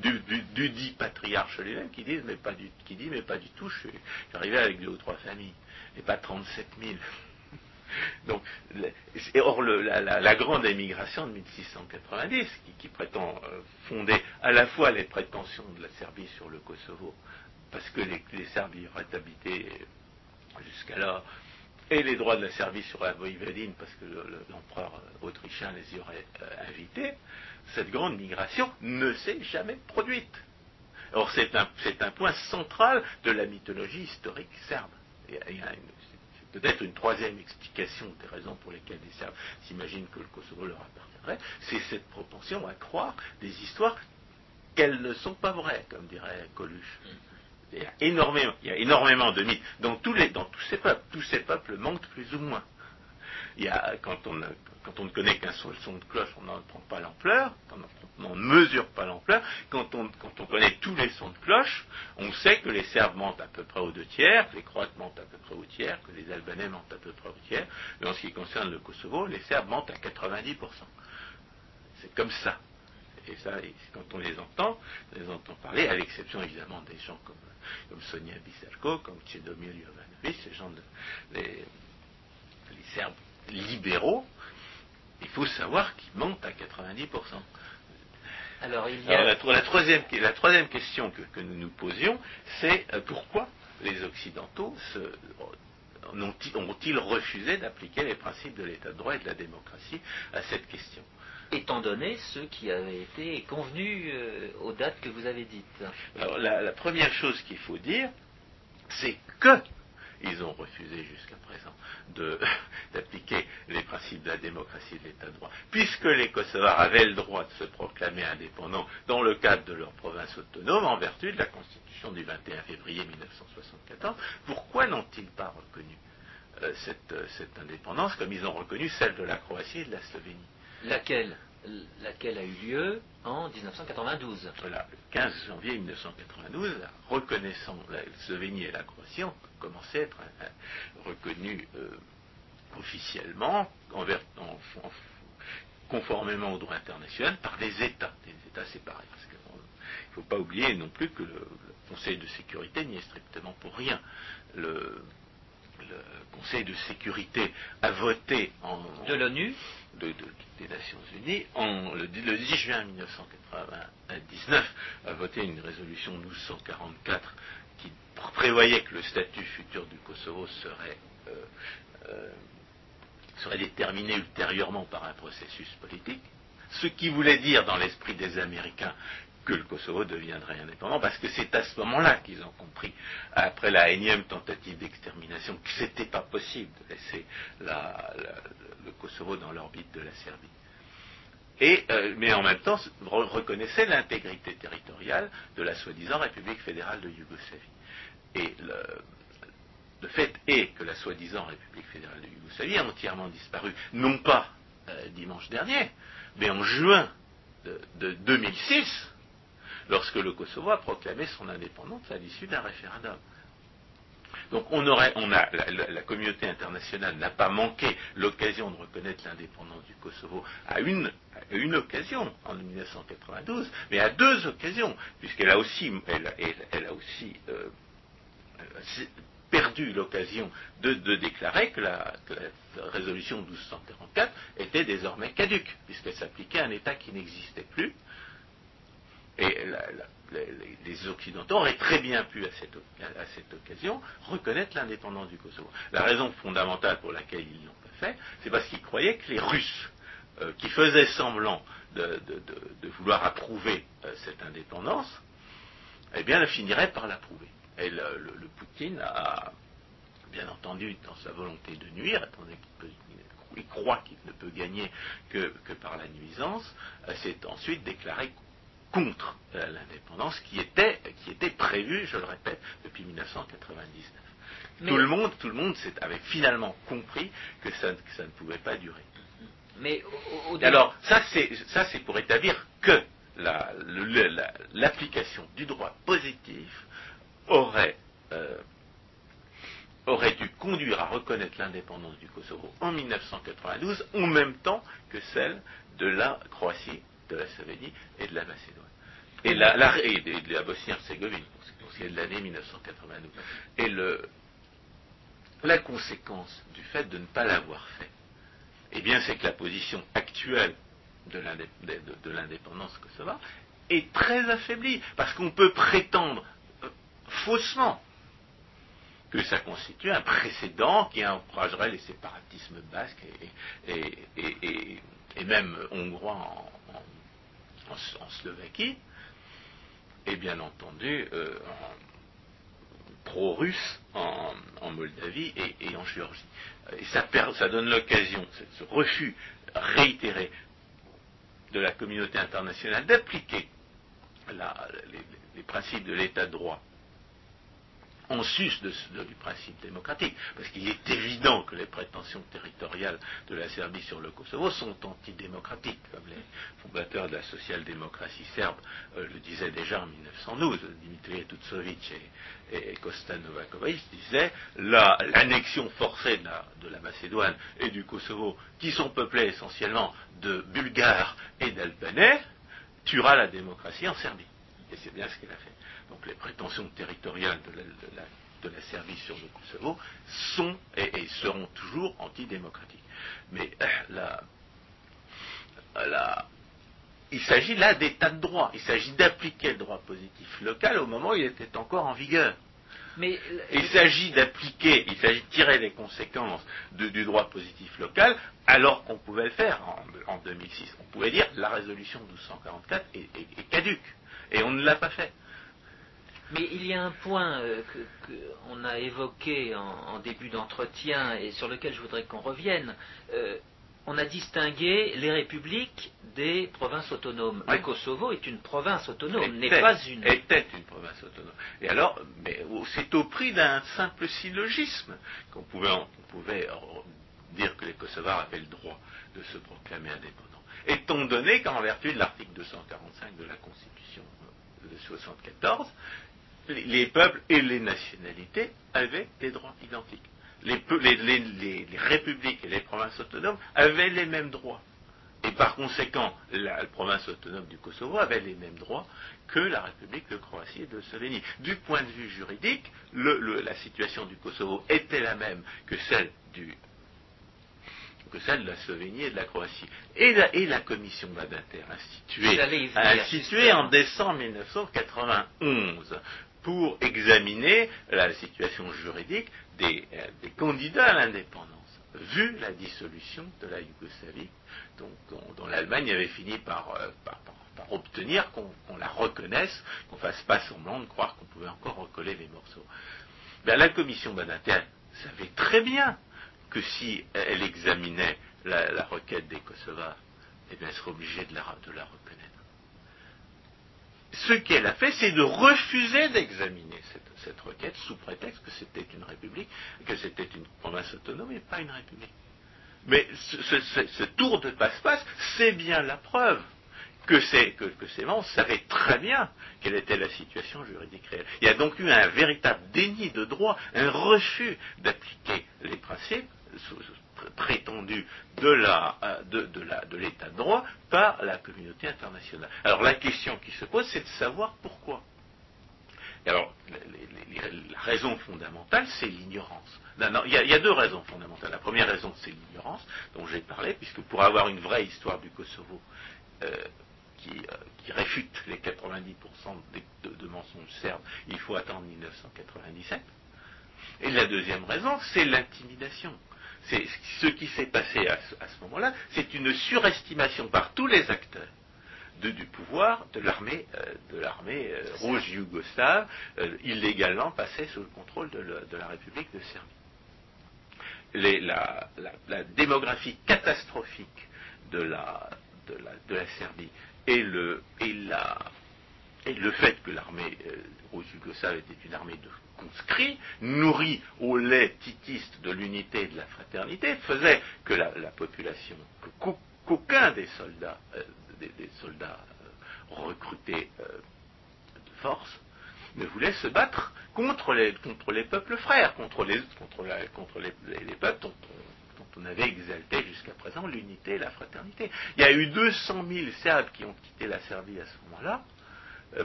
Speaker 2: dit patriarche lui-même qui disent mais pas du, qui dit mais pas du tout. Je suis arrivé avec deux ou trois familles et pas 37 000. (laughs) Donc, or, la, grande émigration de 1690, qui, prétend euh, fonder à la fois les prétentions de la Serbie sur le Kosovo, parce que les, Serbes y auraient habité jusqu'alors et les droits de la Serbie sur la Voïvodine, parce que l'empereur autrichien les y aurait euh, invités, cette grande migration ne s'est jamais produite. Or, c'est un, un, point central de la mythologie historique serbe. Peut-être une troisième explication des raisons pour lesquelles les Serbes s'imaginent que le Kosovo leur appartiendrait, c'est cette propension à croire des histoires qu'elles ne sont pas vraies, comme dirait Coluche. Il y a énormément, de mythes dans tous, les, dans tous ces peuples. Tous ces peuples mentent plus ou moins. Il y a, quand on, quand on ne connaît qu'un seul son de cloche, on n'en prend pas l'ampleur, on n'en mesure pas l'ampleur. Quand on, quand on connaît tous les sons de cloche, on sait que les Serbes mentent à peu près aux deux tiers, que les Croates mentent à peu près au tiers, que les Albanais mentent à peu près au tiers. Mais en ce qui concerne le Kosovo, les Serbes mentent à 90%. C'est comme ça. Et ça, quand on les entend, on les entend parler, à l'exception évidemment des gens comme, Sonia Biserko, comme Tchedomir Jovanovic, ces gens de, les Serbes libéraux, il faut savoir qu'ils mentent à 90%. Alors, il y a... la, troisième, la, troisième, question que, nous nous posions, c'est euh, pourquoi les Occidentaux ont-ils refusé d'appliquer les principes de l'état de droit et de la démocratie à cette question?
Speaker 1: Étant donné ceux qui avaient été convenus euh, aux dates que vous avez dites.
Speaker 2: Alors, la première chose qu'il faut dire, c'est que ils ont refusé jusqu'à présent (laughs) d'appliquer les principes de la démocratie et de l'état de droit. Puisque les Kosovars avaient le droit de se proclamer indépendants dans le cadre de leur province autonome, en vertu de la Constitution du 21 février 1974, pourquoi n'ont-ils pas reconnu euh, cette, euh, cette indépendance comme ils ont reconnu celle de la Croatie et de la Slovénie?
Speaker 1: Laquelle? Laquelle a eu lieu? En 1992.
Speaker 2: Voilà, le 15 janvier 1992, reconnaissant la Slovénie et la Croatie ont commencé à être euh, reconnus euh, officiellement, conformément au droit international, par des États, des États séparés. Parce qu'il ne faut pas oublier non plus que le, Conseil de sécurité n'y est strictement pour rien. Le, Conseil de sécurité a voté en...
Speaker 1: De l'ONU
Speaker 2: des Nations Unies, le, 10 juin 1999, a voté une résolution 1244 qui prévoyait que le statut futur du Kosovo serait, euh, euh, serait déterminé ultérieurement par un processus politique, ce qui voulait dire dans l'esprit des Américains que le Kosovo deviendrait indépendant, parce que c'est à ce moment-là qu'ils ont compris, après la énième tentative d'extermination, que ce n'était pas possible de laisser le Kosovo dans l'orbite de la Serbie. Et, euh, mais en même temps, reconnaissait l'intégrité territoriale de la soi-disant République fédérale de Yougoslavie. Et le, fait est que la soi-disant République fédérale de Yougoslavie a entièrement disparu, non pas euh, dimanche dernier, mais en juin de, de 2006, lorsque le Kosovo a proclamé son indépendance à l'issue d'un référendum. Donc on la, communauté internationale n'a pas manqué l'occasion de reconnaître l'indépendance du Kosovo à une, une occasion en 1992, mais à deux occasions, puisqu'elle a aussi, elle, a aussi euh, perdu l'occasion de, déclarer que la, que la, résolution 1244 était désormais caduque, puisqu'elle s'appliquait à un État qui n'existait plus, et les, Occidentaux auraient très bien pu, à cette, occasion, reconnaître l'indépendance du Kosovo. La raison fondamentale pour laquelle ils l'ont pas fait, c'est parce qu'ils croyaient que les Russes, euh, qui faisaient semblant de, vouloir approuver euh, cette indépendance, eh bien, finiraient par l'approuver. Et le, Poutine a, bien entendu, dans sa volonté de nuire, qu'il croit qu'il ne peut gagner que, par la nuisance, euh, s'est ensuite déclaré contre euh, l'indépendance qui était, qui était prévue, je le répète, depuis 1999. Tout le monde, tout le monde avait finalement compris que ça, ça, ne pouvait pas durer. Mais alors ça c'est ça c'est pour établir que l'application du droit positif aurait euh, aurait dû conduire à reconnaître l'indépendance du Kosovo en 1992 en même temps que celle de la Croatie de la Slovénie et de la Macédoine. Et la, de la Bosnie-Herzégovine, pour ce qui est de l'année 1992. Et le, la conséquence du fait de ne pas l'avoir fait, eh bien, c'est que la position actuelle de l'indépendance kosovare est très affaiblie, parce qu'on peut prétendre euh, faussement que ça constitue un précédent qui encouragerait les séparatismes basques et, même hongrois en, Slovaquie, et bien entendu euh, pro-russe en, Moldavie et, en Géorgie. Et ça donne l'occasion, ce refus réitéré de la communauté internationale d'appliquer les, principes de l'état de droit en du principe démocratique, parce qu'il est évident que les prétentions territoriales de la Serbie sur le Kosovo sont antidémocratiques, comme les fondateurs de la social-démocratie serbe euh, le disaient déjà en 1912. Dimitri Tutsovic et, et Kosta Novakovic disaient l'annexion forcée de la, Macédoine et du Kosovo, qui sont peuplés essentiellement de Bulgares et d'Albanais, tuera la démocratie en Serbie. Et c'est bien ce qu'elle a fait. Donc les prétentions territoriales de la, Serbie sur le Kosovo sont et, seront toujours antidémocratiques. Mais euh, il s'agit là d'état de droit. Il s'agit d'appliquer le droit positif local au moment où il était encore en vigueur. Mais, il s'agit d'appliquer, il s'agit de tirer les conséquences du droit positif local alors qu'on pouvait le faire en, 2006. On pouvait dire la résolution 1244 est caduque. Et on ne l'a pas fait.
Speaker 1: Mais il y a un point euh, qu'on a évoqué en, début d'entretien et sur lequel je voudrais qu'on revienne. Euh, on a distingué les républiques des provinces autonomes. Le Kosovo est une province autonome, n'est pas une.
Speaker 2: Était une province autonome. Et alors, c'est au prix d'un simple syllogisme qu'on pouvait, pouvait dire que les Kosovars avaient le droit de se proclamer indépendants. Étant donné qu'en vertu de l'article 245 de la Constitution de 1974, les peuples et les nationalités avaient des droits identiques. Les, républiques et les provinces autonomes avaient les mêmes droits. Et par conséquent, la, province autonome du Kosovo avait les mêmes droits que la République de Croatie et de Slovénie. Du point de vue juridique, la situation du Kosovo était la même que celle du que celle de la Slovénie et de la Croatie. Et la, commission Badinter instituée, instituée en décembre 1991 pour examiner la situation juridique des, euh, candidats à l'indépendance, vu la dissolution de la Yougoslavie, dont, l'Allemagne avait fini par, euh, obtenir qu'on la reconnaisse, qu'on fasse pas semblant de croire qu'on pouvait encore recoller les morceaux. Ben, la commission Badinter savait très bien que si elle examinait la, requête des Kosovars, eh elle serait obligée de la reconnaître ce qu'elle a fait, c'est de refuser d'examiner cette, requête sous prétexte que c'était une république, que c'était une province autonome et pas une république. Mais ce, tour de passe-passe, c'est bien la preuve que, ces membres savaient très bien quelle était la situation juridique réelle. Il y a donc eu un véritable déni de droit, un refus d'appliquer les principes prétendu de la euh, de, l'état de droit par la communauté internationale. Alors la question qui se pose, c'est de savoir pourquoi. alors, la raison fondamentale, c'est l'ignorance. Il, y, a deux raisons fondamentales. La première raison, c'est l'ignorance, dont j'ai parlé, puisque pour avoir une vraie histoire du Kosovo euh, qui, euh, qui, réfute les 90% de, de, mensonges serbes, il faut attendre 1997. Et la deuxième raison, c'est l'intimidation ce qui s'est passé à ce, moment-là, c'est une surestimation par tous les acteurs du pouvoir de l'armée euh, euh, rouge yougoslave, euh, illégalement passée sous le contrôle de, la République de Serbie. la, démographie catastrophique de la, Serbie et le, et le fait que l'armée rouge yougoslave était une armée de conscrits, nourris au lait titiste de l'unité et de la fraternité, faisait que la, population, qu'aucun des soldats, euh, des, soldats euh, recrutés euh, de force, ne voulait se battre contre les, contre les peuples frères, contre les, contre contre les, peuples dont on, avait exalté jusqu'à présent l'unité et la fraternité. Il y a eu 200 000 Serbes qui ont quitté la Serbie à ce moment-là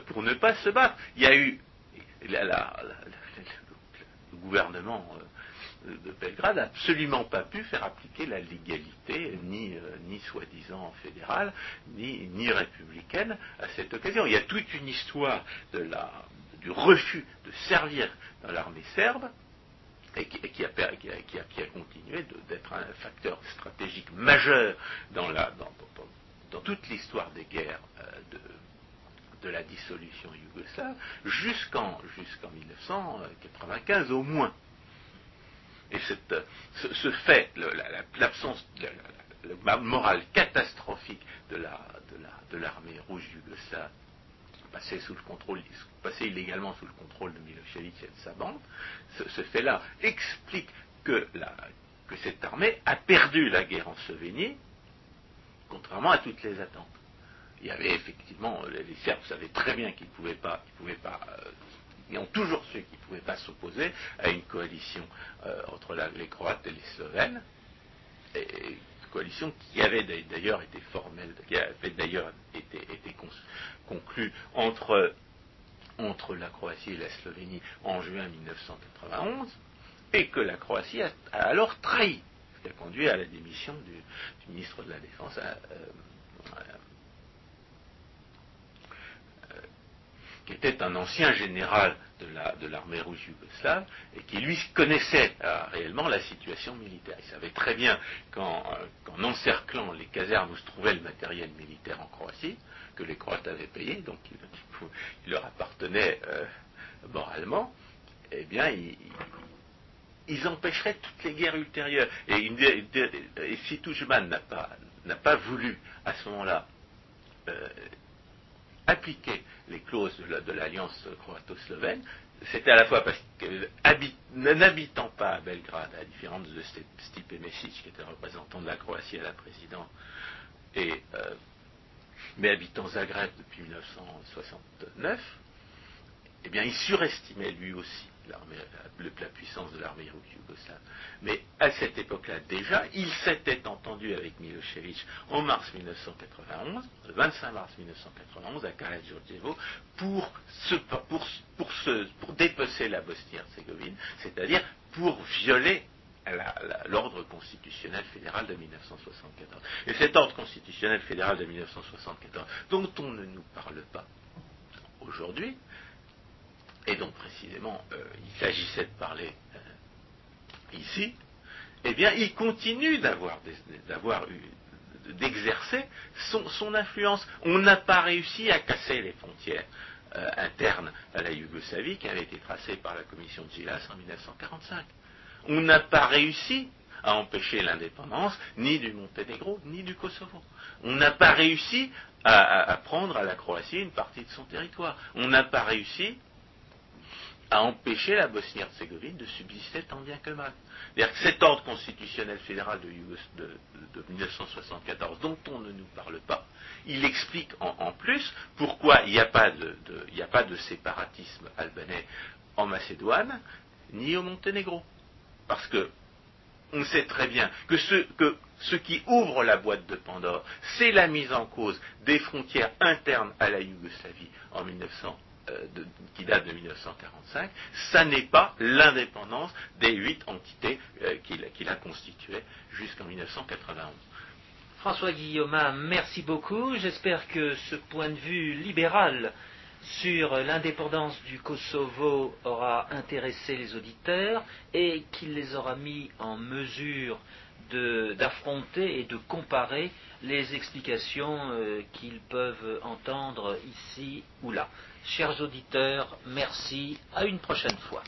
Speaker 2: pour ne pas se battre. Il y a eu la, le gouvernement euh, de Belgrade n'a absolument pas pu faire appliquer la légalité, ni, euh, ni soi-disant fédérale, ni, ni, républicaine, à cette occasion. Il y a toute une histoire de la, du refus de servir dans l'armée serbe et qui, a, continué d'être un facteur stratégique majeur dans, toute l'histoire des guerres de, de la dissolution yougoslave jusqu'en 1995 au moins. Et ce, fait, l'absence, la, morale catastrophique de l'armée rouge yougoslave, passée sous le contrôle, passée illégalement sous le contrôle de Milosevic et de sa bande, ce, fait-là explique que, que cette armée a perdu la guerre en Slovénie, contrairement à toutes les attentes il y avait effectivement, les Serbes savaient très bien qu'ils ne pouvaient pas, ils pouvaient pas euh, ils ont toujours su qu'ils ne pouvaient pas s'opposer à une coalition euh, entre les Croates et les Slovènes, et, une coalition qui avait d'ailleurs été formelle, qui avait d'ailleurs été, conclue entre, entre la Croatie et la Slovénie en juin 1991, et que la Croatie a, alors trahi, ce qui a conduit à la démission du, ministre de la Défense. À, euh, qui était un ancien général de l'armée rouge yougoslave et qui lui connaissait euh, réellement la situation militaire. Il savait très bien qu'en encerclant les casernes où se trouvait le matériel militaire en Croatie, que les Croates avaient payé, donc il, (laughs) leur appartenait euh, moralement, eh bien, ils, empêcheraient toutes les guerres ultérieures. Et, si Toujman n'a pas, voulu, à ce moment-là, euh, appliquer les clauses de l'alliance croato-slovène, c'était à la fois parce que, n'habitant pas à Belgrade, à la différence de Stipe Mesic, qui était représentant de la Croatie à la présidence, euh, mais habitant Zagreb depuis 1969, eh bien, il surestimait lui aussi la puissance de l'armée yougoslave. Mais à cette époque-là, déjà, il s'était entendu avec Milosevic en mars 1991, le 25 mars 1991, à Karadziorjevo, pour, pour, pour dépecer la Bosnie-Herzégovine, c'est-à-dire pour violer l'ordre constitutionnel fédéral de 1974. Et cet ordre constitutionnel fédéral de 1974, dont on ne nous parle pas aujourd'hui, et donc précisément euh, il s'agissait de parler euh, ici, eh bien il continue d'avoir, d'exercer son, influence. On n'a pas réussi à casser les frontières euh, internes à la Yougoslavie qui avaient été tracées par la commission de Gilas en 1945. On n'a pas réussi à empêcher l'indépendance ni du Monténégro ni du Kosovo. On n'a pas réussi à, à, prendre à la Croatie une partie de son territoire. On n'a pas réussi à empêcher la Bosnie-Herzégovine de subsister tant bien que mal. Cet ordre constitutionnel fédéral de, 1974, dont on ne nous parle pas, il explique en, plus pourquoi il n'y a, pas de séparatisme albanais en Macédoine ni au Monténégro. Parce que on sait très bien que ce, que ce qui ouvre la boîte de Pandore, c'est la mise en cause des frontières internes à la Yougoslavie en 1900 euh, qui date de 1945, ça n'est pas l'indépendance des huit entités euh, qu'il a constituées jusqu'en 1991.
Speaker 1: François Guillaume, merci beaucoup. J'espère que ce point de vue libéral sur l'indépendance du Kosovo aura intéressé les auditeurs et qu'il les aura mis en mesure d'affronter et de comparer les explications euh, qu'ils peuvent entendre ici ou là. Chers auditeurs, merci. À une prochaine fois.